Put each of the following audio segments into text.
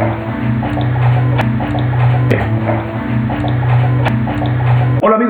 Hola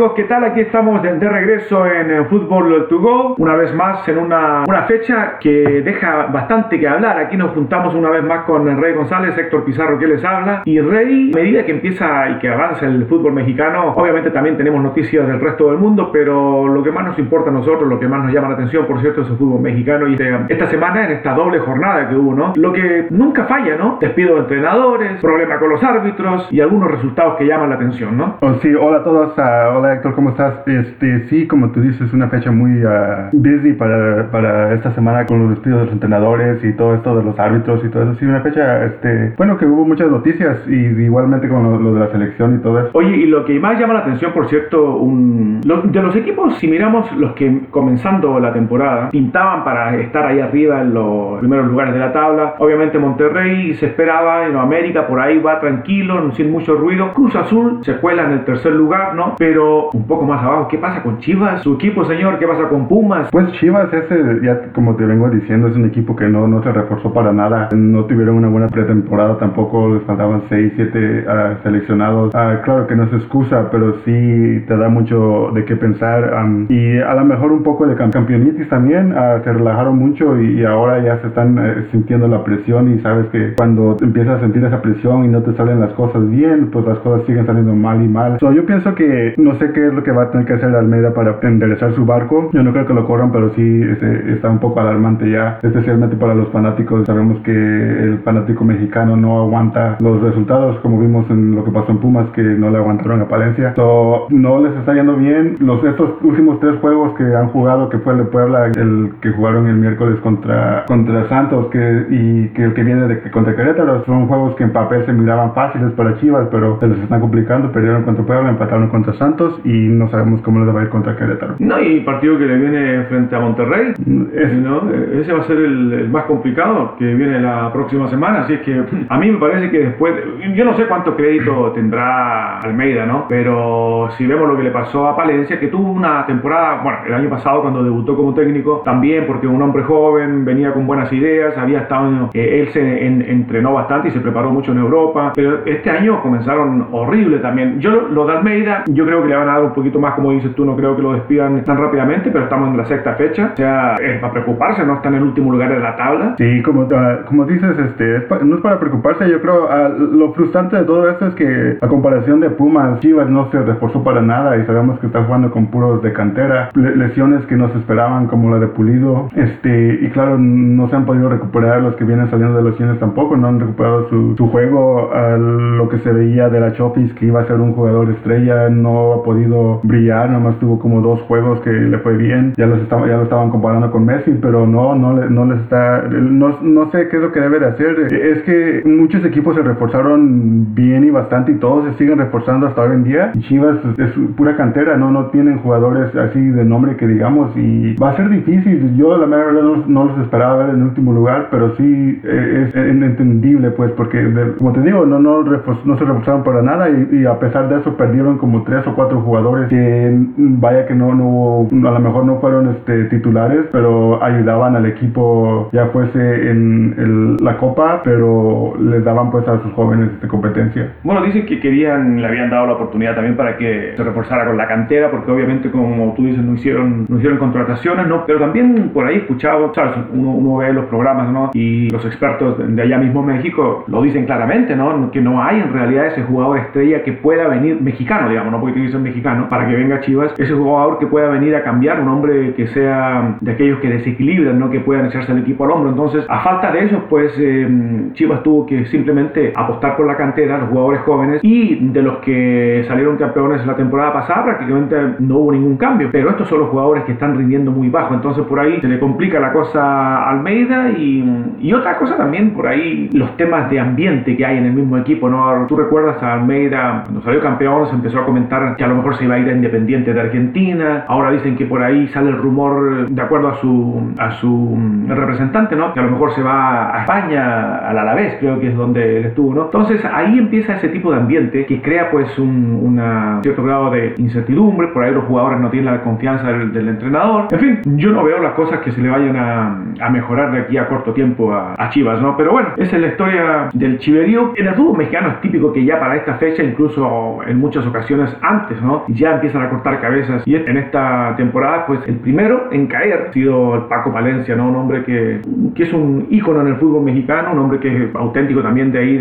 amigos, ¿qué tal? Aquí estamos de, de regreso en, Fútbol to Go, una vez más en una, una, fecha que deja bastante que hablar. Aquí nos juntamos una vez más con Rey González, Héctor Pizarro que les habla. Y Rey, a medida que empieza y que avanza el fútbol mexicano, obviamente también tenemos noticias del resto del mundo, pero lo que más nos importa a nosotros, lo que más nos llama la atención, por cierto, es el fútbol mexicano. Y esta semana, en esta doble jornada que hubo, ¿no? Lo que nunca falla, ¿no? Despido de entrenadores, problema con los árbitros y algunos resultados que llaman la atención, ¿no? Oh, sí, hola a todos. Uh hola Héctor, ¿cómo estás? Este, sí, como tú dices, es una fecha muy uh, busy para, para esta semana con los despidos de los entrenadores y todo esto de los árbitros y todo eso. Sí, una fecha, este, bueno, que hubo muchas noticias y igualmente con lo, de la selección y todo eso. Oye, y lo que más llama la atención, por cierto, un, de los equipos, si miramos los que comenzando la temporada pintaban para estar ahí arriba en los primeros lugares de la tabla, obviamente Monterrey se esperaba, en América por ahí va tranquilo, sin mucho ruido. Cruz Azul se cuela en el tercer lugar, ¿no? Pero un poco más abajo, ¿qué pasa con Chivas? Su equipo, señor, ¿qué pasa con Pumas? Pues Chivas, ese, ya como te vengo diciendo, es un equipo que no, no se reforzó para nada. No tuvieron una buena pretemporada tampoco, les faltaban 6, 7 uh, seleccionados. Uh, claro que no es excusa, pero sí te da mucho de qué pensar. Um, y a lo mejor un poco de campeonitis también, uh, se relajaron mucho y, y, ahora ya se están eh, sintiendo la presión y sabes que cuando empiezas a sentir esa presión y no te salen las cosas bien, pues las cosas siguen saliendo mal y mal. So, yo pienso que no sé qué es lo que va a tener que hacer Almeida para enderezar su barco. Yo no creo que lo corran, pero sí este, está un poco alarmante ya, especialmente para los fanáticos. Sabemos que el fanático mexicano no aguanta los resultados, como vimos en lo que pasó en Pumas, que no le aguantaron a Palencia. So, no les está yendo bien. Los, estos últimos tres juegos que han jugado, que fue el de Puebla, el que jugaron el miércoles contra, contra Santos, que, y que el que viene de contra Querétaro, son juegos que en papel se miraban fáciles para Chivas, pero se les están complicando. Perdieron contra Puebla, empataron contra Santos y no sabemos cómo les va a ir contra Querétaro. No, y partido que le viene frente a Monterrey, es, ¿no? ese va a ser el, el, más complicado que viene la próxima semana, así es que a mí me parece que después, yo no sé cuánto crédito tendrá Almeida, ¿no? Pero si vemos lo que le pasó a Palencia, que tuvo una temporada, bueno, el año pasado cuando debutó como técnico, también porque un hombre joven, venía con buenas ideas, había estado, eh, él se en, entrenó bastante y se preparó mucho en Europa, pero este año comenzaron horrible también. Yo lo de Almeida, yo creo que le van a dar un poquito más, como dices tú, no creo que lo despidan tan rápidamente, pero estamos en la sexta fecha. O sea, es para preocuparse, no está en el último lugar de la tabla. Sí, como, uh, como dices, este, es no es para preocuparse. Yo creo uh, lo frustrante de todo esto es que a comparación de Pumas, Chivas no se reforzó para nada y sabemos que está jugando con puros de cantera. lesiones que no se esperaban, como la de Pulido. Este, y claro, no se han podido recuperar los que vienen saliendo de lesiones tampoco, no han recuperado su, su juego. Uh, lo que se veía de la Chofis, que iba a ser un jugador estrella, no ha podido brillar, nomás tuvo como dos juegos que le fue bien, ya, los estaba, ya lo estaban comparando con Messi, pero no, no, no les está, no, no sé qué es lo que debe de hacer, es que muchos equipos se reforzaron bien y bastante y todos se siguen reforzando hasta hoy en día, y Chivas es pura cantera, no, no tienen jugadores así de nombre que digamos, y va a ser difícil, yo la verdad no, no los esperaba ver en último lugar, pero sí eh, es, entendible pues, porque como te digo, no, no, no se reforzaron para nada y, y a pesar de eso perdieron como tres o cuatro jugadores que vaya que no, no a lo mejor no fueron este, titulares, pero ayudaban al equipo, ya fuese en el, la copa, pero les daban pues a sus jóvenes de competencia. Bueno, dicen que querían, le habían dado la oportunidad también para que se reforzara con la cantera, porque obviamente como tú dices, no hicieron, no hicieron contrataciones, ¿no? Pero también por ahí escuchado, ¿sabes? Uno, uno ve los programas, ¿no? Y los expertos de allá mismo México lo dicen claramente, ¿no? Que no hay en realidad ese jugador estrella que pueda venir mexicano, digamos, no porque te dicen mexicano, para que venga Chivas, ese jugador que pueda venir a cambiar, un hombre que sea de aquellos que desequilibran, ¿no? que puedan echarse el equipo al hombro. Entonces, a falta de eso, pues eh, Chivas tuvo que simplemente apostar por la cantera, los jugadores jóvenes, y de los que salieron campeones la temporada pasada, prácticamente no hubo ningún cambio. Pero estos son los jugadores que están rindiendo muy bajo, entonces por ahí se le complica la cosa a Almeida y, y otra cosa también por ahí, los temas de ambiente que hay en el mismo equipo, ¿no? Tú recuerdas a Almeida, cuando salió campeón, se empezó a comentar que a lo mejor se iba a ir a Independiente de Argentina, ahora dicen que por ahí sale el rumor, de acuerdo a su, a su mm, representante, ¿no? Que a lo mejor se va a España, al Alavés, creo que es donde él estuvo, ¿no? Entonces ahí empieza ese tipo de ambiente que crea pues un cierto grado de incertidumbre, por ahí los jugadores no tienen la confianza del, entrenador, en fin, yo no veo las cosas que se le vayan a, mejorar de aquí a corto tiempo a, Chivas, ¿no? Pero bueno, esa es la historia del chiverío. En el fútbol mexicano es típico que ya para esta fecha, incluso en muchas ocasiones antes, ¿no? Ya empiezan a cortar cabezas y en esta temporada, pues el primero en caer ha sido el Paco Palencia, ¿no? Un hombre que, que es un ícono en el fútbol mexicano, un hombre que es auténtico también de ahí,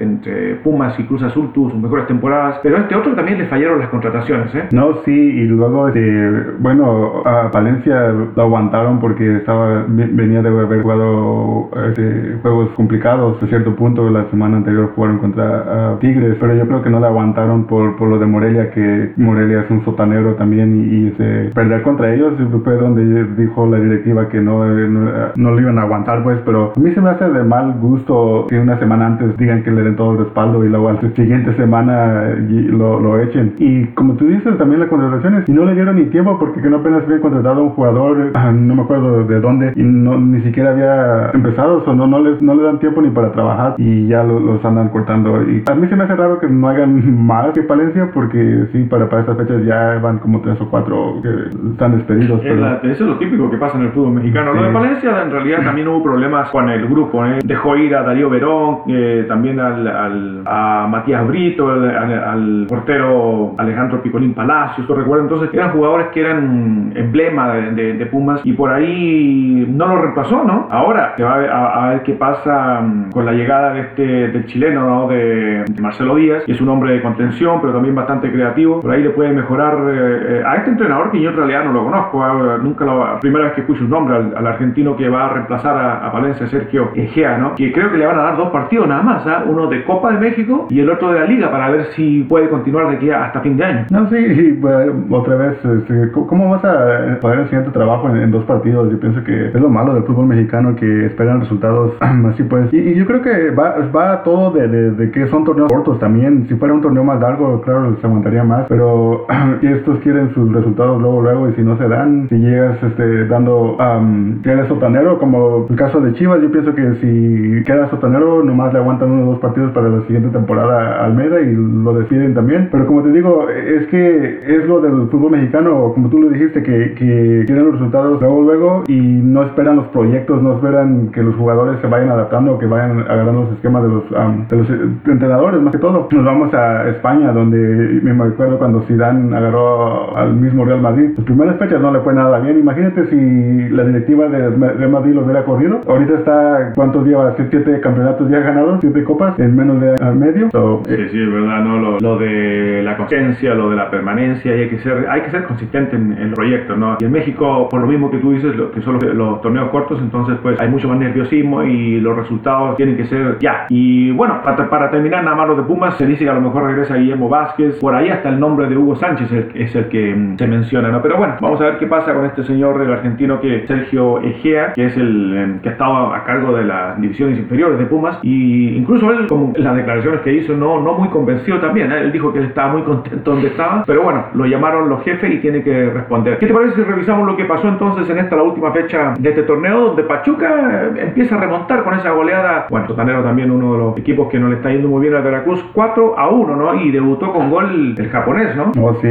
entre Pumas y Cruz Azul, tuvo sus mejores temporadas, pero este otro también le fallaron las contrataciones, ¿eh? No, sí, y luego, este, bueno, a Palencia lo aguantaron porque estaba venía de haber jugado este, juegos complicados a cierto punto la semana anterior jugaron contra Tigres pero yo creo que no le aguantaron por, por lo de Morelia que Morelia es un sotanero también y, este, perder contra ellos fue donde dijo la directiva que no, no, no lo iban a aguantar pues pero a mí se me hace de mal gusto que una semana antes digan que le den todo el respaldo y luego la siguiente semana lo, lo echen. Y como tú dices también las contrataciones y no le dieron ni tiempo porque que no apenas había contratado a un jugador ah, no me acuerdo de dónde y no, ni siquiera había empezado o no, no, les, no le dan tiempo ni para trabajar y ya los andan cortando. Y a mí se me hace raro que no hagan más que Palencia porque sí, para, para estas fechas ya van como tres o cuatro que están despedidos. Pero... eso es lo típico que pasa en el fútbol mexicano. Lo de Palencia en realidad también hubo problemas con el grupo. ¿eh? Dejó ir a Darío Verón, eh, también al, al, a Matías Brito, al, portero Alejandro Picolín Palacios. recuerdo entonces eran jugadores que eran emblema de, de, Pumas y por ahí no lo reemplazó, ¿no? Ahora se va a ver, qué pasa mm, con la llegada de este del chileno, ¿no? De, Marcelo Díaz, que es un hombre de contención, pero también bastante creativo. Por ahí le puede mejorar eh, a este entrenador que yo en realidad no lo conozco, ah, nunca la primera vez que escucho un nombre al, argentino que va a reemplazar a, Valencia, Sergio Egea, ¿no? Que creo que le van a dar dos partidos nada más, ¿ah? uno de Copa de México y el otro de la Liga para ver si puede continuar de aquí hasta fin de año. No, sí, pues, otra vez, este, ¿cómo vas a poder enseñar tu trabajo en, dos partidos? Yo pienso que es lo malo del fútbol mexicano que esperan resultados así pues. Y, yo creo que va, va todo de, de, que son torneos cortos también. Si fuera un torneo más largo, claro, se aguantaría más. Pero estos quieren sus resultados luego, luego. Y si no se dan, si llegas este, dando, um, eres sotanero, como el caso de Chivas, yo pienso que si queda sotanero, nomás le aguantan uno o dos partidos para la siguiente temporada a Almeida y lo despiden también. Pero como te digo, es que es lo del fútbol mexicano, como tú lo dijiste, que, que quieren los resultados luego, luego y no esperan los proyectos, no esperan que los jugadores se vayan adaptando, que vayan agarrando los esquemas de los, de los entrenadores, más que todo. Nos vamos a España, donde me acuerdo cuando Zidane agarró al mismo Real Madrid. Las primeras fechas no le fue nada bien. Imagínate si la directiva de Real Madrid lo hubiera corrido. Ahorita está, ¿cuántos lleva? Siete campeonatos ya ganados, siete copas en menos de medio. sí, sí, es verdad, ¿no? Lo, de la consistencia, lo de la permanencia, y hay que ser, hay que ser consistente en, el proyecto, ¿no? Y en México, por lo mismo que tú dices, lo, que son los, torneos cortos, entonces pues hay mucho más nerviosismo y los resultados tienen que ser ya. Y bueno, para, para terminar nada más lo de Pumas, se dice que a lo mejor regresa Guillermo Vázquez, por ahí hasta el nombre de Hugo Sánchez es el que mm, se menciona, ¿no? Pero bueno, vamos a ver qué pasa con este señor, el argentino que Sergio Egea, que es el em, que estaba a cargo de las divisiones inferiores de Pumas, y incluso él, como las declaraciones que hizo, no, no muy convencido también, ¿eh? él dijo que él estaba muy contento donde estaba, pero bueno, lo llamaron los jefes y tiene que responder. ¿Qué te parece si revisamos lo que pasó entonces en esta la última fecha de este torneo, donde Pachuca eh, empieza a remontar con esa goleada, bueno, Sotanero también uno de los equipos que no le está yendo muy bien al Veracruz, 4 a 1, ¿no? Y debutó con gol el japonés, ¿no? Oh, sí,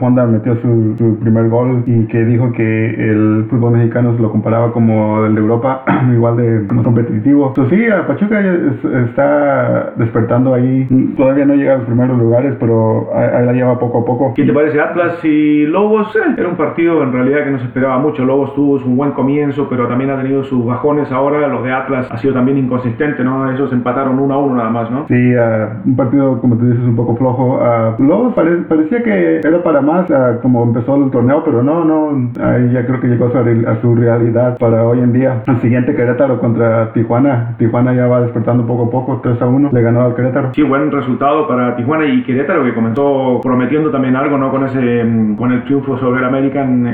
Honda metió su, primer gol y que dijo que el fútbol mexicano se lo comparaba como el de Europa, igual de competitivo. Entonces sí, Pachuca está despertando ahí, todavía no llega a los primeros lugares, pero ahí la lleva poco a poco. ¿Qué te parece Atlas y Lobos? Eh, era un partido en realidad que no se esperaba mucho. Lobos tuvo un buen comienzo, pero también ha tenido sus bajones ahora. Los de Atlas ha sido también inconsistente, ¿no? Ellos empataron 1 a 1 nada más, ¿no? Sí, un partido, como te dices, un poco flojo. Lobos parecía que era para más como empezó el torneo, pero no, no. Ahí ya creo que llegó a su, realidad para hoy en día. El siguiente Querétaro contra Tijuana. Tijuana ya va despertando poco a poco, 3 a 1. Le ganó al Querétaro. Sí, buen resultado para Tijuana y Querétaro que comenzó prometiendo también algo, ¿no? Con ese mm, con el triunfo sobre el América en,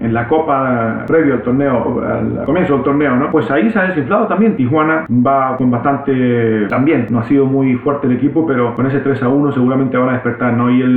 en, la Copa previo al torneo, al comienzo del torneo, ¿no? Pues ahí se ha desinflado también. Tijuana va con bastante también, no ha sido muy fuerte el equipo, pero con ese 3 a 1 seguramente van a despertar, ¿no? Y el,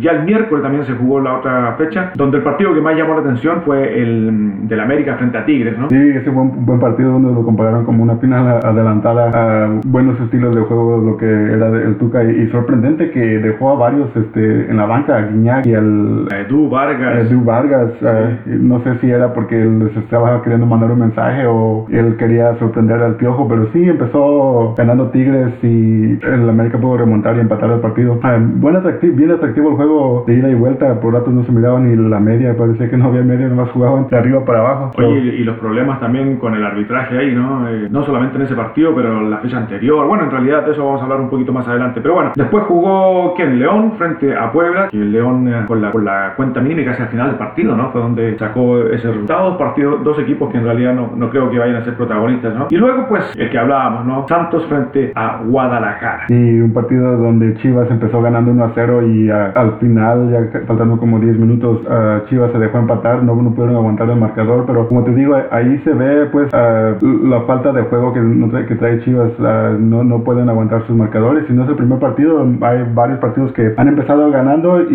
ya el miércoles también se jugó la otra fecha, donde el partido que más llamó la atención fue el del América frente a Tigres, ¿no? Sí, ese fue un buen partido donde lo compararon como una final adelantada a buenos estilos de juego, lo que era el Tuca, y, sorprendente que dejó a varios este, en la banca, a Guiñac y al... Edu Vargas. Edu Vargas, eh, no sé si era porque les estaba queriendo mandar un mensaje o él quería sorprender al Piojo, pero sí, empezó ganando Tigres y el América pudo remontar y empatar el partido. Ah, buen atractivo, bien atractivo el juego de ida y vuelta, por ratos no se miraba ni la media, parecía que no había media, nomás jugaban de arriba para abajo. Oye, y los problemas también con el arbitraje ahí, ¿no? Eh, no solamente en ese partido, pero la fecha anterior. Bueno, en realidad de eso vamos a hablar un poquito más adelante. Pero bueno, después jugó Ken León frente a Puebla, que el León eh, con, la, con la cuenta mínima casi al final del partido, ¿no? Fue donde sacó ese resultado. Partido, dos equipos que en realidad no, no creo que vayan a ser protagonistas, ¿no? Y luego, pues, el que hablábamos, ¿no? Santos frente a Guadalajara. Y un partido donde Chivas empezó ganando 1 a 0 y al final, ya faltando como 10 minutos, Chivas se dejó empatar, no, no pudieron aguantar el marcador, pero como te digo, ahí se ve pues la falta de juego que, que trae Chivas, no, no pueden aguantar sus marcadores, y no es el primer partido, hay varios partidos que han empezado ganando y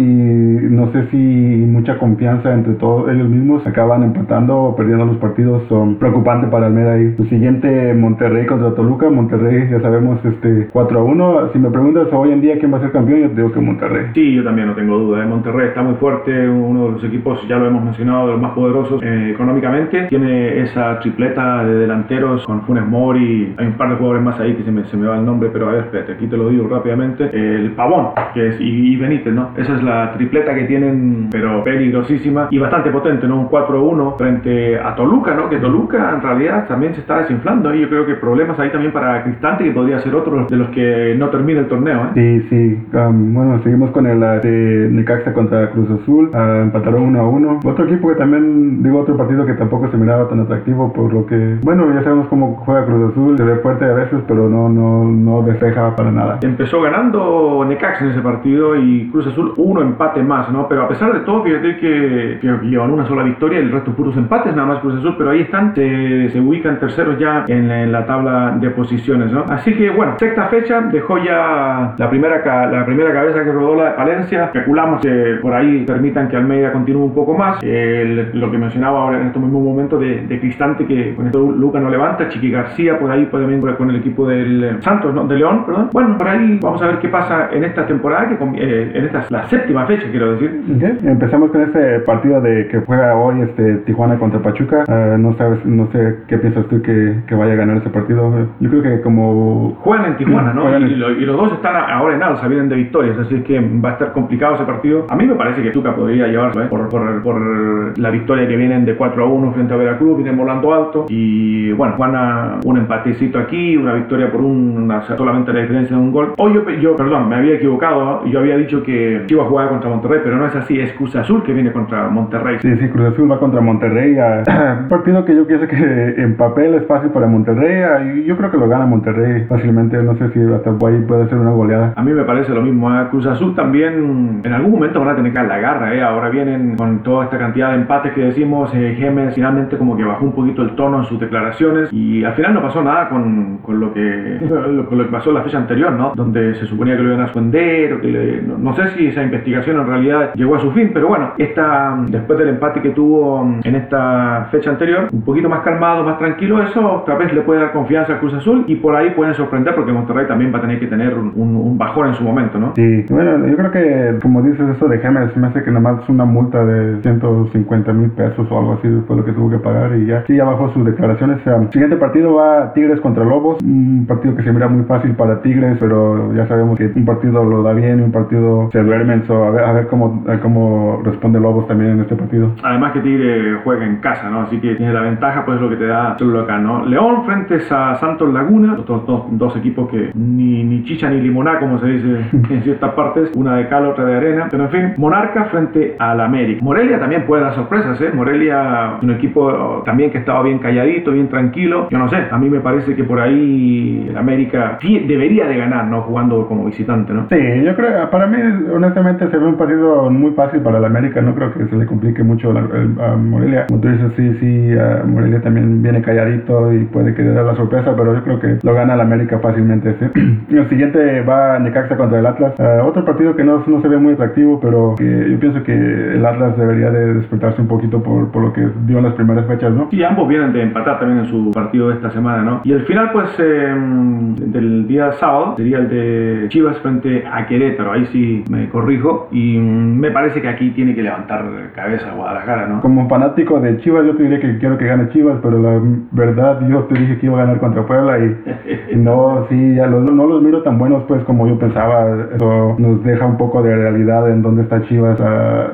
no sé si mucha confianza entre todos ellos mismos acaban empatando o perdiendo los partidos son preocupantes para Almeida y el siguiente Monterrey contra Toluca, Monterrey ya sabemos este 4 a 1, si me preguntas hoy en día quién va a ser campeón, yo digo que Monterrey. Sí, yo también no tengo duda, ¿eh? Monterrey está muy fuerte, uno de los equipos, ya lo hemos mencionado, de los más poderosos eh, económicamente, tiene esa tripleta de delanteros con Funes Mori, hay un par de jugadores más ahí que se me, se me va el nombre, pero a ver, espérate, aquí te lo digo rápidamente, el Pavón, que es, y, Benítez, ¿no? Esa es la tripleta que tienen, pero peligrosísima y bastante potente, ¿no? Un 4-1 frente a Toluca, ¿no? Que Toluca en realidad también se está desinflando y yo creo que problemas ahí también para Cristante, que podría ser otro de los que no termina el torneo, ¿eh? Sí, sí, um, bueno, seguimos con el de Necaxa contra Cruz Azul, uh, empataron 1-1. Otro equipo que también, digo, otro partido que tampoco se miraba tan atractivo, por lo que, bueno, ya sabemos cómo juega Cruz Azul, se ve fuerte a veces, pero no, no, no despeja para nada. Empezó ganando Necaxa en ese partido y Cruz Azul uno empate más, ¿no? Pero a pesar de todo, fíjate que, que llevan una sola victoria, el resto puros empates, nada más Cruz Azul, pero ahí están, se, se ubican terceros ya en la, en la, tabla de posiciones, ¿no? Así que, bueno, sexta fecha, dejó ya la primera, la primera cabeza que rodó la Valencia, especulamos que por ahí permitan que Almeida continúe un poco más, lo que mencionaba ahora en este mismo momento de, de Cristante, que con esto Luca no levanta, Chiqui García por ahí puede venir con el equipo del eh, Santos, ¿no? De León, perdón. Bueno, por ahí vamos a ver qué pasa en esta temporada, que eh, en esta la séptima fecha, quiero decir. Empezamos con este partido de que juega hoy este Tijuana contra Pachuca. Uh, no sabes, no sé qué piensas tú que, que, vaya a ganar ese partido. Yo creo que como juegan en Tijuana, ¿no? Y, y, lo, y, los dos están ahora en alza, vienen de victorias, así que va a estar complicado ese partido. A mí me parece que Tuca podría llevarlo, ¿eh? por, por, por, la victoria que vienen de 4 a 1 frente a Veracruz, vienen volando alto y bueno, Juana un empatecito aquí, una victoria por una solamente la diferencia de un gol. Hoy yo, yo, perdón, me había equivocado, yo había dicho que iba a jugar contra Monterrey, pero no es así, es Cruz Azul que viene contra Monterrey. Sí, sí, Cruz Azul va contra Monterrey. un partido que yo pienso que en papel es fácil para Monterrey, y yo creo que lo gana Monterrey fácilmente, no sé si hasta ahí puede ser una goleada. A mí me parece lo mismo, ¿eh? Cruz Azul también en algún momento van a tener que la garra, ¿eh? ahora vienen con toda esta cantidad de empates que decimos, eh, Gemes finalmente como que bajó un poquito el tono en sus declaraciones y al final no pasó nada con, con lo, que, con lo que pasó la fecha anterior, ¿no? Donde se suponía que lo iban a suspender o que le, no, no, sé si esa investigación en realidad llegó a su fin, pero bueno, esta, después del empate que tuvo en esta fecha anterior, un poquito más calmado, más tranquilo, eso otra vez le puede dar confianza a Cruz Azul y por ahí pueden sorprender porque Monterrey también va a tener que tener un, un bajón en su momento, ¿no? Sí, bueno, yo creo que como dices eso de Gemes, me hace que nada más una multa de 150 mil pesos o algo así fue lo que tuvo que pagar y ya, sí, ya bajó sus declaraciones. El siguiente partido va Tigres contra Lobos, un partido que se mira muy fácil para Tigres, pero ya sabemos que un partido lo da bien y un partido se duerme, so a ver, a ver cómo, a cómo responde Lobos también en este partido. Además que Tigre juega en casa, ¿no? Así que tiene la ventaja, pues lo que te da solo acá, ¿no? León frente a Santos Laguna, dos, dos, dos equipos que ni, ni chicha ni limoná, como se dice en ciertas partes, una de cal, otra de arena, pero en fin, Monarca frente al América. Morelia también puede dar sorpresas, ¿eh? Morelia, un equipo también que estaba bien calladito, bien tranquilo. Yo no sé, a mí me parece que por ahí el América debería de ganar, ¿no? Jugando como visitante, ¿no? Sí, yo creo, para mí, honestamente, se ve un partido muy fácil para el América. No creo que se le complique mucho a, a Morelia. Como tú dices, sí, sí, Morelia también viene calladito y puede que dé la sorpresa, pero yo creo que lo gana el América fácilmente. ¿sí? el siguiente va Necaxa contra el Atlas. Uh, otro partido que no, no se ve muy atractivo, pero que yo pienso que el Atlas debería de despertarse un poquito por, por lo que dio en las primeras fechas, ¿no? Y ambos vienen de empatar también en su partido de esta semana, ¿no? Y el final, pues, eh, del día sábado sería el de Chivas frente a Querétaro. Ahí sí me corrijo. Y me parece que aquí tiene que levantar cabeza Guadalajara, ¿no? Como fanático de Chivas, yo te diría que quiero que gane Chivas, pero la verdad, yo te dije que iba a ganar contra Puebla y, no, sí, ya no los miro tan buenos, pues, como yo pensaba. Eso nos deja un poco de realidad en dónde está Chivas.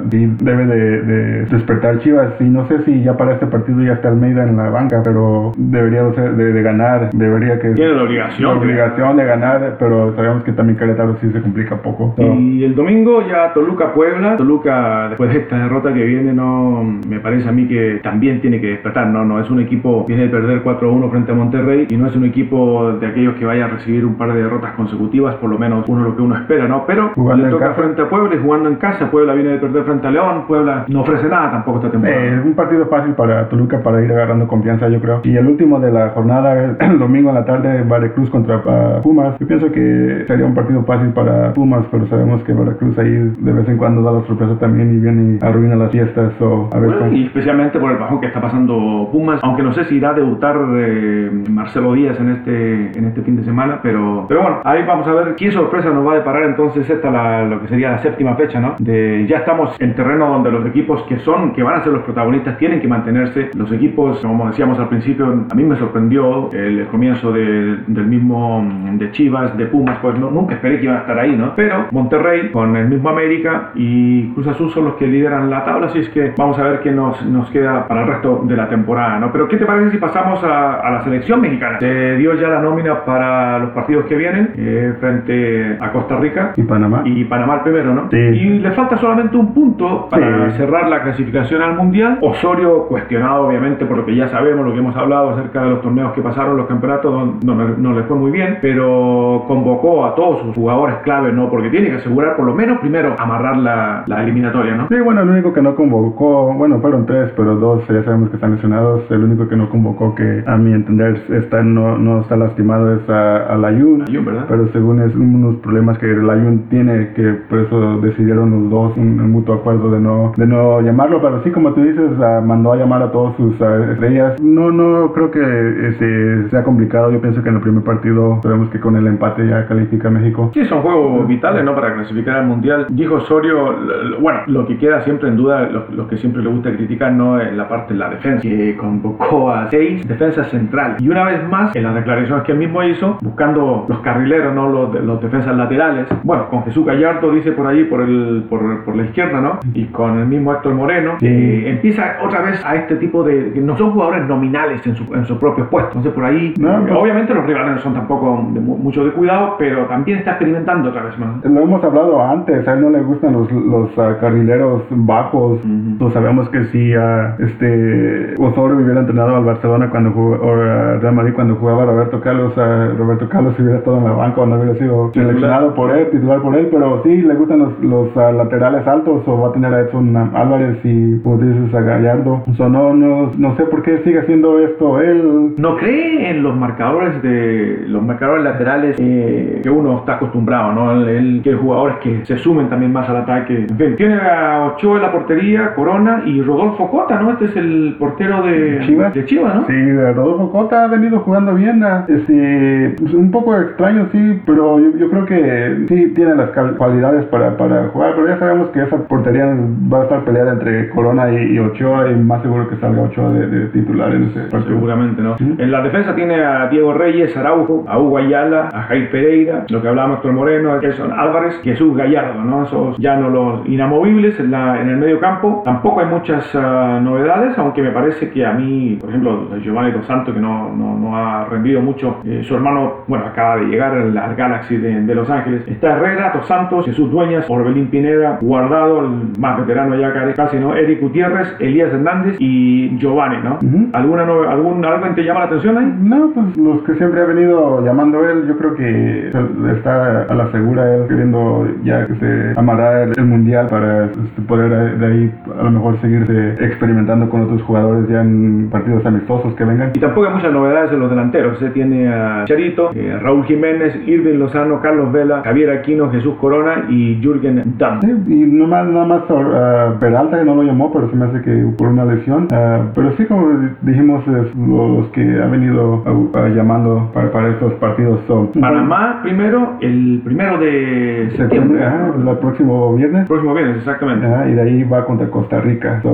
debe de, de, despertar Chivas. Y no sé si ya para este partido ya está Almeida en la banca, pero debería de, de ganar. Debería que. Tiene la obligación. La obligación de ganar, pero sabemos que también Querétaro sí se complica poco. Y el domingo ya Toluca-Puebla. Toluca, después de esta derrota que viene, no me parece a mí que también tiene que despertar. No, no es un equipo, viene de perder 4-1 frente a Monterrey y no es un equipo de aquellos que vaya a recibir un par de derrotas consecutivas, por lo menos uno lo que uno espera, ¿no? Pero jugando le toca frente a Puebla y jugando en casa. Puebla viene de perder frente a León. Puebla no ofrece nada tampoco esta temporada. es un partido fácil para Toluca para ir agarrando confianza, yo creo. Y el último de la jornada, el domingo en la tarde, Veracruz contra Pumas. Yo pienso que sería un partido fácil para Pumas, pero sabemos que Veracruz ahí de vez en cuando da la sorpresa también y viene y arruina las fiestas. O a ver Y especialmente por el bajón que está pasando Pumas, aunque no sé si irá a debutar eh, Marcelo Díaz en este, en este fin de semana, pero, pero bueno, ahí vamos a ver qué sorpresa nos va a deparar entonces esta la, lo que sería la séptima fecha, ¿no? De, ya estamos en terreno donde los equipos que son, que van a ser los protagonistas, tienen que mantenerse. Los equipos, como decíamos al principio, a mí me sorprendió el, comienzo del mismo de Chivas, de Pumas, pues no, nunca esperé que iban a estar ahí, ¿no? Pero Monterrey con el mismo América y Cruz Azul son los que lideran la tabla, así es que vamos a ver qué nos, nos queda para el resto de la temporada, ¿no? Pero ¿qué te parece si pasamos a, la selección mexicana? Se dio ya la nómina para los partidos que vienen eh, frente a Costa Rica y Panamá. Y Panamá primero, ¿no? Sí. Y le falta solamente un punto para cerrar la clasificación al Mundial. Osorio cuestionado obviamente por lo que ya sabemos, lo que hemos hablado acerca de los torneos que pasaron, los campeonatos, no, no, no le fue muy bien, pero convocó a todos sus jugadores clave, ¿no? Porque tiene que asegurar por lo menos primero amarrar la, la eliminatoria, ¿no? Sí, bueno, el único que no convocó, bueno, fueron tres, pero dos ya sabemos que están lesionados. El único que no convocó, que a mi entender está, no, no está lastimado, es a, a Layun. ¿verdad? Pero según es unos problemas que Layun tiene, que por eso decidieron los dos un, mutuo acuerdo de no, de no llamarlo. Pero sí, como tú dices, mandó a llamar a todos sus estrellas. No, no creo que este, sea complicado. Yo pienso que en el primer partido sabemos que con el empate ya califica México. Sí, son juegos vitales, ¿no? Para clasificar al Mundial. Dijo Osorio, bueno, lo que queda siempre en duda, lo, que siempre le gusta criticar, ¿no? En la parte de la defensa, que convocó a seis defensas centrales. Y una vez más, en las declaraciones que él mismo hizo, buscando los carrileros, ¿no? Los, los defensas laterales. Bueno, con Jesús Gallardo, dice por ahí, por, el, por, por la izquierda, ¿no? Y con el mismo Héctor Moreno. Eh, empieza otra vez a este tipo de... no son jugadores nominales en, su, en sus propios puestos. Entonces, por ahí, pues obviamente los rivales no son tampoco de mucho de cuidado, pero también está experimentando otra vez más. Lo hemos hablado antes, a él no le gustan los, los uh, carrileros bajos. Pues sabemos que si uh, este Osorio hubiera entrenado al Barcelona cuando jugó, o Real Madrid cuando jugaba Roberto Carlos, uh, Roberto Carlos hubiera estado en la banca o no hubiera sido seleccionado por él, titular por él, pero sí le gustan los, los laterales altos o va a tener a Edson Álvarez y como dices a Gallardo. O sea, no, no, no sé por qué sigue haciendo esto él. No cree en los marcadores de los marcadores laterales eh, que uno está acostumbrado, ¿no? Él, quiere jugadores que se sumen también más al ataque. En fin, tiene a Ochoa en la portería, Corona y Rodolfo Cota, ¿no? Este es el portero de Chivas, de Chivas ¿no? Sí, Rodolfo Cota ha venido jugando bien. Este, pues, un poco extraño, sí, pero yo, yo, creo que sí tiene las cualidades para, para jugar, pero ya sabemos que esa portería va a estar peleada entre Corona y, Ochoa y más seguro que salga Ochoa de, titular en ese partido. Seguramente, ¿no? En la defensa tiene a Diego Reyes, Araujo, a Hugo Ayala, a Jair Pereira, lo que hablábamos Héctor Moreno, Gerson Álvarez, Jesús Gallardo, ¿no? Esos ya no los inamovibles en, la, en el medio campo. Tampoco hay muchas uh, novedades, aunque me parece que a mí, por ejemplo, Giovanni Dos Santos, que no, no, no ha rendido mucho, eh, su hermano, bueno, acaba de llegar al Galaxy de, de, Los Ángeles. Está Herrera, Dos Santos, Jesús Dueñas, Orbelín Pineda, Guardado, el más veterano ya casi, ¿no? Eric Gutiérrez, Elías Hernández y Giovanni, ¿no? ¿Alguna algún, ¿Algo te llama la atención ahí? No, pues los que siempre ha venido llamando él, yo creo que está a la segura él queriendo ya que se amarrar el, mundial para este, poder de ahí a lo mejor seguirse experimentando con otros jugadores ya en partidos amistosos que vengan. Y tampoco hay muchas novedades en los delanteros. Se tiene a Charito, eh, Raúl Jiménez, Irving Lozano, Carlos Vela, Javier Aquino, Jesús Corona Y Jürgen Damm. Sí, y nomás, nada más uh, Peralta que no lo llamó, pero se me hace que por una lesión. Uh, pero sí, como dijimos, es los que ha venido uh, llamando para, para, estos partidos son Panamá primero, el primero de septiembre. Ajá, el próximo viernes. próximo viernes, exactamente. Ajá, y de ahí va contra Costa Rica. So,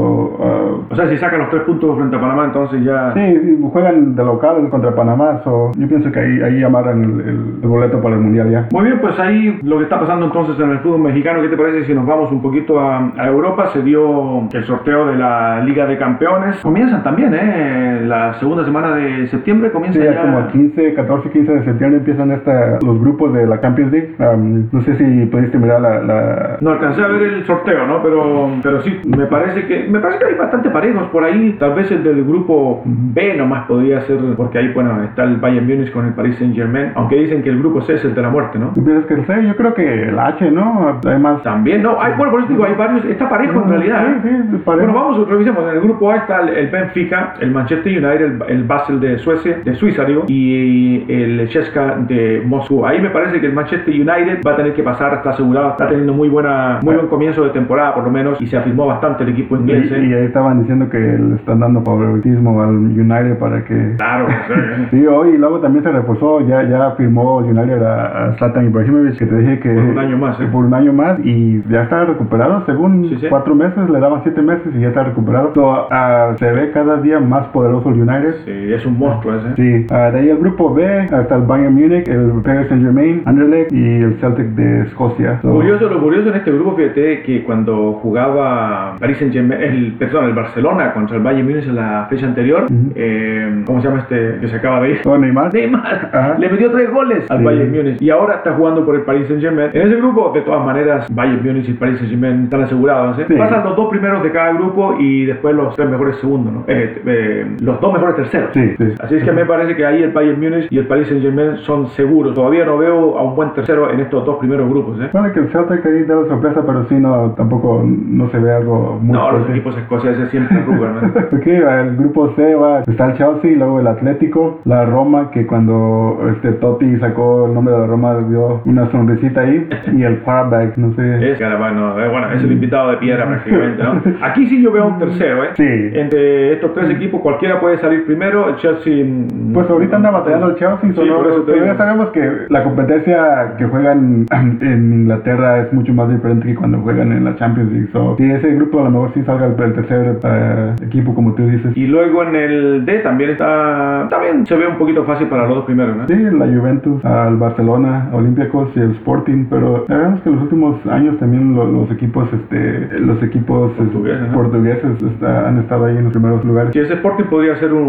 o sea, si sacan los tres puntos frente a Panamá, entonces ya. Sí, juegan de local contra Panamá. So, yo pienso que ahí, ahí amarran el, el, boleto para el mundial ya. Muy bien, pues ahí lo que está pasando entonces en el fútbol mexicano, ¿qué te parece si nos vamos un poquito a, a Europa? Se dio el sorteo de la Liga de Campeones. Comienzan también, ¿eh? La segunda semana de septiembre comienza sí, ya. como el 15, 14, 15 de septiembre empiezan esta, los grupos de la Champions League. Um, no sé si pudiste mirar la, la, No alcancé a ver el sorteo, ¿no? Pero, pero sí, me parece que me parece que hay bastante parejos por ahí. Tal vez el del grupo B nomás podría ser, porque ahí, bueno, está el Bayern Munich con el Paris Saint Germain. Aunque dicen que el grupo C es el de la muerte, ¿no? ¿Tú piensas que el C? Yo creo que el H, ¿no? Además. También, no. Hay, bueno, por eso digo, hay varios. Está parejo en realidad. Sí, ¿eh? sí, parejo. Bueno, vamos, revisemos. En el grupo A está el, el Benfica, el Manchester United, el, el, Basel de Suecia, de Suiza, digo, y el Cheska de Moscú. Ahí me parece que el Manchester United va a tener que pasar, está asegurado, está teniendo muy buena, muy buen comienzo de temporada por lo menos, y se afirmó bastante el equipo inglés. Y, y ahí estaban diciendo que le están dando favoritismo al United para que. Claro, sí, hoy y luego también se reforzó, ya, ya firmó United a, a Zlatan Ibrahimovic, que te dije que. Año más, ¿eh? Por un año más, y ya está recuperado, según Sí, sí. cuatro meses, le daban siete meses y ya está recuperado. So, ah, se ve cada día más poderoso el United. Sí, es un monstruo ese. Sí, ah, de ahí el grupo B hasta el Bayern Munich, el Paris Saint Germain, Anderlecht y el Celtic de Escocia. So, Curioso, lo curioso en este grupo, fíjate que cuando jugaba Paris Saint Germain, el, perdón, el Barcelona contra el Bayern Múnich en la fecha anterior, Ujú. eh, ¿cómo se llama este que se acaba de ir? oh, Neymar. Neymar Ajá. le metió tres goles al Sí. Bayern Múnich y ahora está jugando por el Paris Saint Germain. En ese grupo, de todas maneras, Bayern Múnich y Paris Saint Germain están asegurados. ¿eh? Sí. Pasan los dos primeros de cada grupo y después los tres mejores segundos, ¿no? Eh, eh, los dos mejores terceros. Sí, sí. Así es que me parece que ahí el Bayern Múnich y el Paris Saint Germain son seguros. Todavía no veo a un buen tercero en estos dos primeros grupos. ¿eh? Puede que el Celtic ahí dé la sorpresa, pero sí, no, tampoco no se ve algo muy No, los fuerte. equipos escoceses siempre arrugan. ¿no? Ok, el grupo C va, está el Chelsea, luego el Atlético, la Roma, que cuando este Totti sacó el nombre de la Roma dio una sonrisita ahí, y el Farback, no sé. Es Carabano, eh, bueno, es el invitado de piedra prácticamente, ¿no? Aquí sí yo veo un tercero, ¿eh? Sí. Entre estos tres equipos cualquiera puede salir primero, el Chelsea... Pues ahorita anda batallando el Chelsea, Sí, solo- por eso pero ya sabemos que la competencia que juegan en Inglaterra es mucho más diferente que cuando juegan en la Champions League. So, si ese grupo a lo mejor sí salga el, el tercer eh, equipo, como tú dices. Y luego en el D también está... También se ve un poquito fácil para los dos primeros, ¿no? Sí, la Juventus, al Barcelona, Olympiacos y el Sporting, pero sabemos que en los últimos años también lo- los equipos, este, los equipos este, Portugueses, ¿no? portugueses está- han estado ahí en los primeros lugares. Si ese Sporting podría ser un,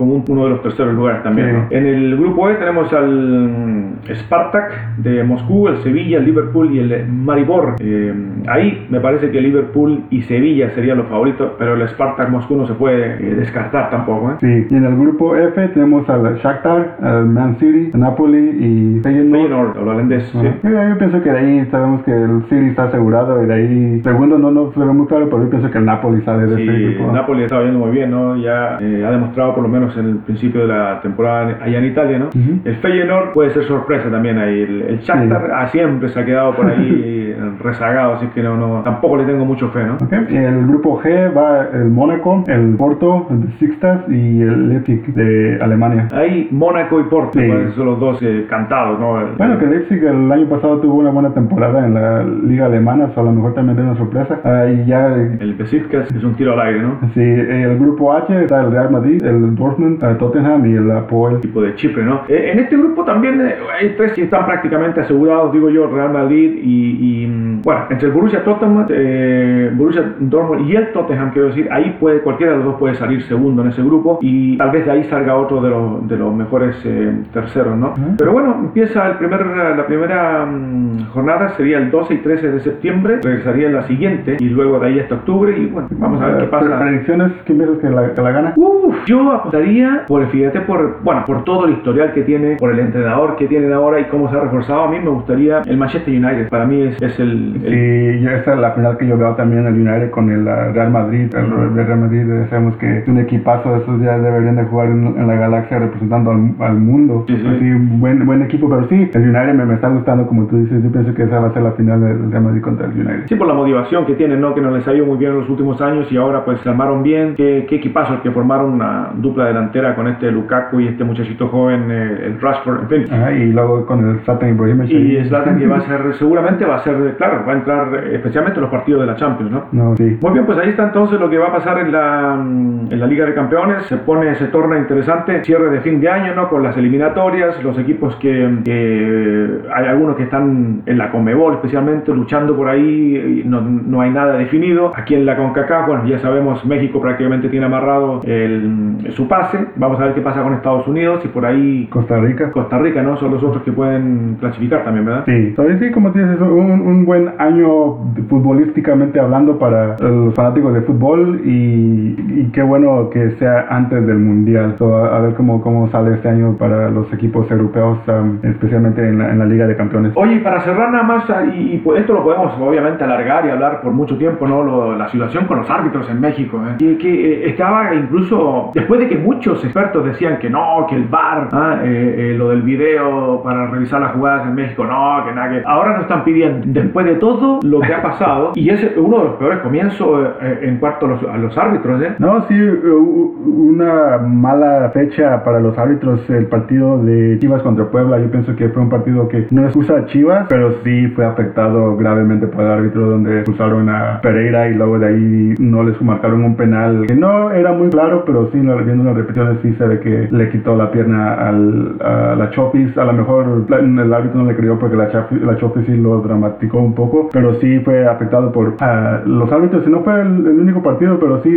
un- uno de los terceros lugares también. Sí. ¿no? En el grupo E tenemos al mm, Spartak de Moscú, el Sevilla, el Liverpool y el Maribor. Eh, ahí me parece que Liverpool y Sevilla serían los favoritos, pero el Spartak Moscú no se puede eh, descartar tampoco. ¿eh? Sí, y en el grupo F tenemos al Shakhtar, al Man City, Napoli y Feyenoord. Feyenoord, el holandés, sí. Yo, yo pienso que de ahí sabemos que el City está asegurado y de ahí segundo no, no se ve muy claro, pero yo pienso que el Napoli sale de Sí, este grupo. Napoli está yendo muy bien, ¿no? Ya eh, ha demostrado por lo menos en el principio de la temporada allá en Italia, ¿no? Ujú. El Feyenoord puede ser sorpresa también ahí. El, el Shakhtar ah, siempre se ha quedado por ahí rezagado, así que no, no, tampoco le tengo mucho fe, ¿no? Ok, En el grupo G va el Mónaco, el Porto, el Sixtas y el Leipzig de Alemania. Ahí Mónaco y Porto Sí. pues, son los dos eh, cantados, ¿no? El- Bueno, que Leipzig el año pasado tuvo una buena temporada en la liga alemana, o a lo mejor también de una sorpresa. Ah, y ya, eh, el Besiktas es un tiro al aire, ¿no? sí, en el grupo H está el Real Madrid, el Dortmund, el Tottenham y el Apoel. Tipo de Chipre, ¿no? Eh, en este grupo también eh, hay tres que están prácticamente asegurados, digo yo, Real Madrid y, y, mm, bueno, entre el Borussia Tottenham, eh, Borussia Dortmund y el Tottenham, quiero decir, ahí puede, cualquiera de los dos puede salir segundo en ese grupo y tal vez de ahí salga otro de los, de los mejores eh, terceros, ¿no? Pero bueno, empieza el primer, la primera mm, jornada, sería el 12 y 13 de septiembre, regresaría en la siguiente y luego de ahí hasta octubre y bueno, vamos a ver qué pasa. Predicciones, ¿quién piensas que la, que la gana? Uf, yo apostaría por, fíjate, por, bueno, por todo el historial que tiene, por el entrenador que tienen ahora y cómo se ha reforzado. A mí me gustaría el Manchester United. Para mí es, es el, el- Sí, esta es la final que yo veo también el United con el Real Madrid. El. Real Madrid eh, sabemos que es un equipazo, esos ya deberían de jugar en, en la galaxia representando al, al mundo. Sí, sí. Así, un buen, buen equipo, pero sí, el United me, me está gustando, como tú dices. Pienso que esa va a ser la final del Real Madrid contra el United. Sí, por la motivación que tienen, ¿no? Que no les ha ido muy bien en los últimos años y ahora pues se armaron bien. Qué, qué equipazo el que formaron una dupla delantera con este Lukaku y este muchachito joven, eh, el Rashford, en fin. Ah, y luego con el Zlatan Ibrahimovic. Y Zlatan que va a ser, seguramente va a ser, claro, va a entrar eh, especialmente en los partidos de la Champions, ¿no? No, sí. Muy bien, pues ahí está entonces lo que va a pasar en la, en la Liga de Campeones. Se pone, se torna interesante. Cierre de fin de año, ¿no? Con las eliminatorias, los equipos que, que hay algunos que están en la Conmebol especialmente luchando por ahí, no, no hay nada definido. Aquí en la CONCACAF, bueno, ya sabemos, México prácticamente tiene amarrado el, su pase. Vamos a ver qué pasa con Estados Unidos y por ahí Costa Rica. Costa Rica, ¿no? Son los otros que pueden clasificar también, ¿verdad? Sí, entonces sí, como dices, un, un buen año futbolísticamente hablando para los fanáticos de fútbol y, y qué bueno que sea antes del Mundial. So, a, a, ver cómo, cómo sale este año para los equipos europeos, um, especialmente en la, en la, Liga de Campeones. Oye, para cerrar nada más, y, y pues esto lo podemos obviamente alargar y hablar por mucho tiempo, ¿no? Lo, la situación con los árbitros en México, ¿eh? que, que eh, estaba incluso, después de que muchos expertos decían que no, que el VAR, ¿ah? eh, eh, lo del video para revisar las jugadas en México, no, que nada, que ahora nos están pidiendo, después de todo lo que ha pasado, y es uno de los peores comienzos eh, en cuanto a los, a los árbitros, ¿eh? No, sí, una mala fecha para los árbitros, el partido de Chivas contra Puebla, yo pienso que fue un partido que no excusa a Chivas, pero sí fue afectado gravemente por el árbitro donde expulsaron a Pereira y luego de ahí no les marcaron un penal que no era muy claro, pero sí, viendo las repeticiones sí se ve que le quitó la pierna al, a la Chofis, a lo mejor el árbitro no le creyó porque la, la Chofis sí lo dramaticó un poco, pero sí fue afectado por uh, los árbitros, no fue el, el, único partido, pero sí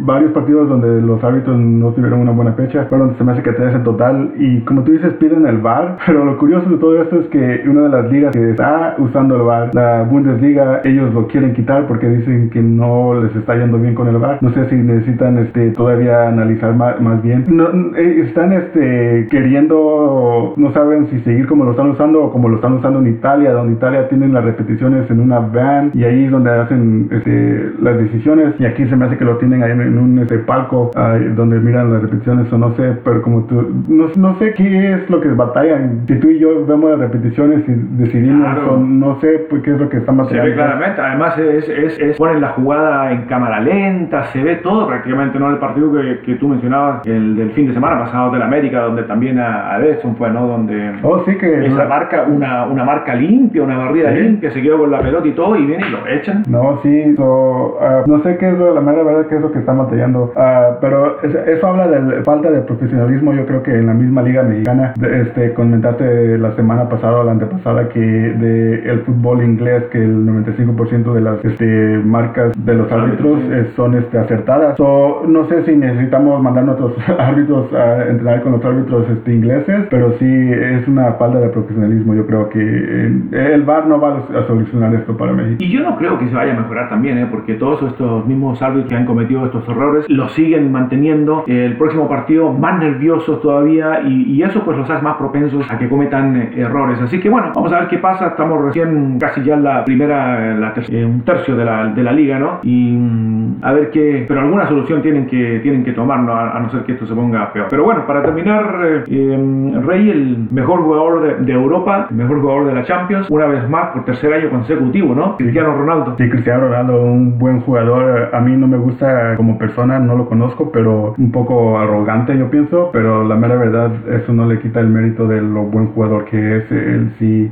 varios partidos donde los árbitros no tuvieron una buena fecha, fueron se me hace que tres en total, y como tú dices, piden el VAR, pero lo curioso de todo esto es que una de las ligas que está usando el VAR, la Bundesliga, ellos lo quieren quitar porque dicen que no les está yendo bien con el VAR, no sé si necesitan este, todavía analizar más, más bien, no, eh, están este, queriendo, no saben si seguir como lo están usando o como lo están usando en Italia, donde Italia tienen las repeticiones en una van y ahí es donde hacen este, las decisiones. Y aquí se me hace que lo tienen ahí en un este, palco donde miran las repeticiones o no sé, pero como tú, no, no, sé qué es lo que batallan, si tú y yo vemos las repeticiones y decidimos claro. o no sé pues, qué es lo que están batallando. Se ve claramente, además es, es, es, ponen la jugada en cámara lenta, se ve todo prácticamente, ¿no? El partido que, que tú mencionabas, el del fin de semana pasado del América, donde también a, a Edson fue, ¿no? Donde oh, sí que esa marca, una, una marca limpia, una barrida sí. limpia, se quedó con la pelota y todo, y viene y lo echan. No, sí, so, uh, no sé qué es lo, la mera verdad qué es lo que está batallando, uh, pero es, eso habla de falta de profesionalismo, yo creo que en la misma liga mexicana, este, comentaste la semana pasada o la antepasada que de el fútbol inglés, que el 95% de las este, marcas de los árbitros es, son este, acertadas. So, no sé si necesitamos mandar nuestros árbitros a entrenar con los árbitros este, ingleses, pero sí es una falta de profesionalismo. Yo creo que eh, el VAR no va a solucionar esto para México. Y yo no creo que se vaya a mejorar también, ¿eh? porque todos estos mismos árbitros que han cometido estos errores los siguen manteniendo el próximo partido más nerviosos todavía y, y eso pues los hace más propensos a que cometan eh, errores. Así que bueno, vamos a ver qué pasa. Estamos recién casi ya en la primera, la ter eh, un tercio de la, de la liga, ¿no? Y mm, a ver qué, pero alguna solución tienen que, tienen que tomar, ¿no? A, a no ser que esto se ponga peor. Pero bueno, para terminar, eh, Rey, el mejor jugador de, de, Europa, el mejor jugador de la Champions, una vez más por tercer año consecutivo, ¿no? Cristiano Ronaldo. Sí, Cristiano Ronaldo, un buen jugador. A mí no me gusta como persona, no lo conozco, pero un poco arrogante, yo pienso. Pero la mera verdad, eso no le quita el mérito de lo buen jugador que es. Él sí,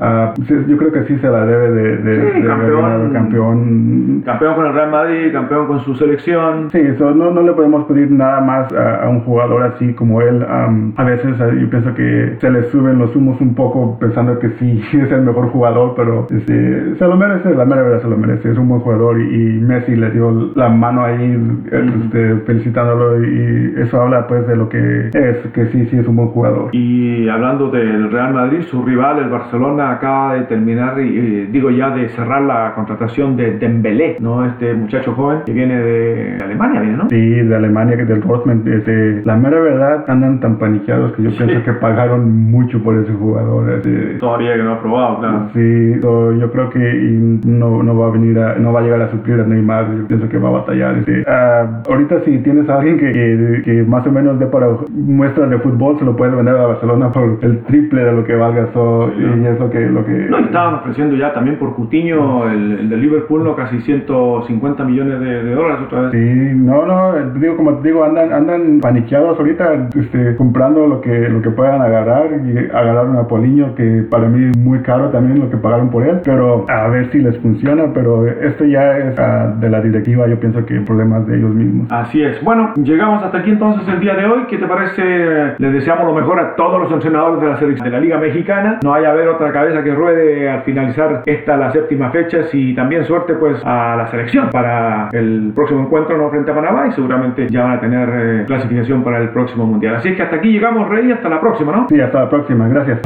yo creo que sí se la debe de, de, sí, de campeón, campeón. Campeón con el Real Madrid, campeón con su selección. Sí, eso no, no le podemos pedir nada más a, a un jugador así como él. Um, a veces yo pienso que se le suben los humos un poco pensando que sí es el mejor jugador, pero este, se lo merece, la mera verdad se lo merece. Es un buen jugador y, y Messi le dio la mano ahí mm. este, felicitándolo y eso habla pues de lo que es, que sí, sí es un buen jugador. Y hablando del Real Madrid, su rival, el Barcelona, acaba de terminar, y, digo ya, de cerrar la contratación de Dembélé, ¿no? Este muchacho joven que viene de Alemania, ¿viene, ¿no? Sí, de Alemania, del Dortmund. Este, la mera verdad, andan tan paniqueados que yo sí. pienso que pagaron mucho por ese jugador. Este, Todavía que no ha probado, claro. Sí, so, yo creo que no, no va a venir a, no va a llegar a suplir a Neymar, yo pienso que va a batallar. Este, uh, ahorita si tienes a alguien que, que, que, más o menos dé para muestras de fútbol, se lo puedes vender a Barcelona por el triple de lo que valga. So, sí, y es lo que, lo que que... No, estaban ofreciendo ya también por Cutiño, el, el de Liverpool, ¿no? Casi 150 millones de, de dólares otra vez. Sí, no, no, digo, como te digo, andan, andan paniqueados ahorita, este, comprando lo que, lo que puedan agarrar y agarraron a Poliño, que para mí es muy caro también lo que pagaron por él, pero a ver si les funciona, pero esto ya es ah, de la directiva, yo pienso que problemas de ellos mismos. Así es. Bueno, llegamos hasta aquí entonces el día de hoy. ¿Qué te parece? Les deseamos lo mejor a todos los entrenadores de la selección de la Liga Mexicana. No haya a haber otra cabeza que ruede al finalizar esta la séptima fecha y también suerte pues a la selección para el próximo encuentro no frente a Panamá y seguramente ya van a tener eh, clasificación para el próximo mundial. Así es que hasta aquí llegamos, Rey, hasta la próxima, ¿no? Sí, hasta la próxima, gracias.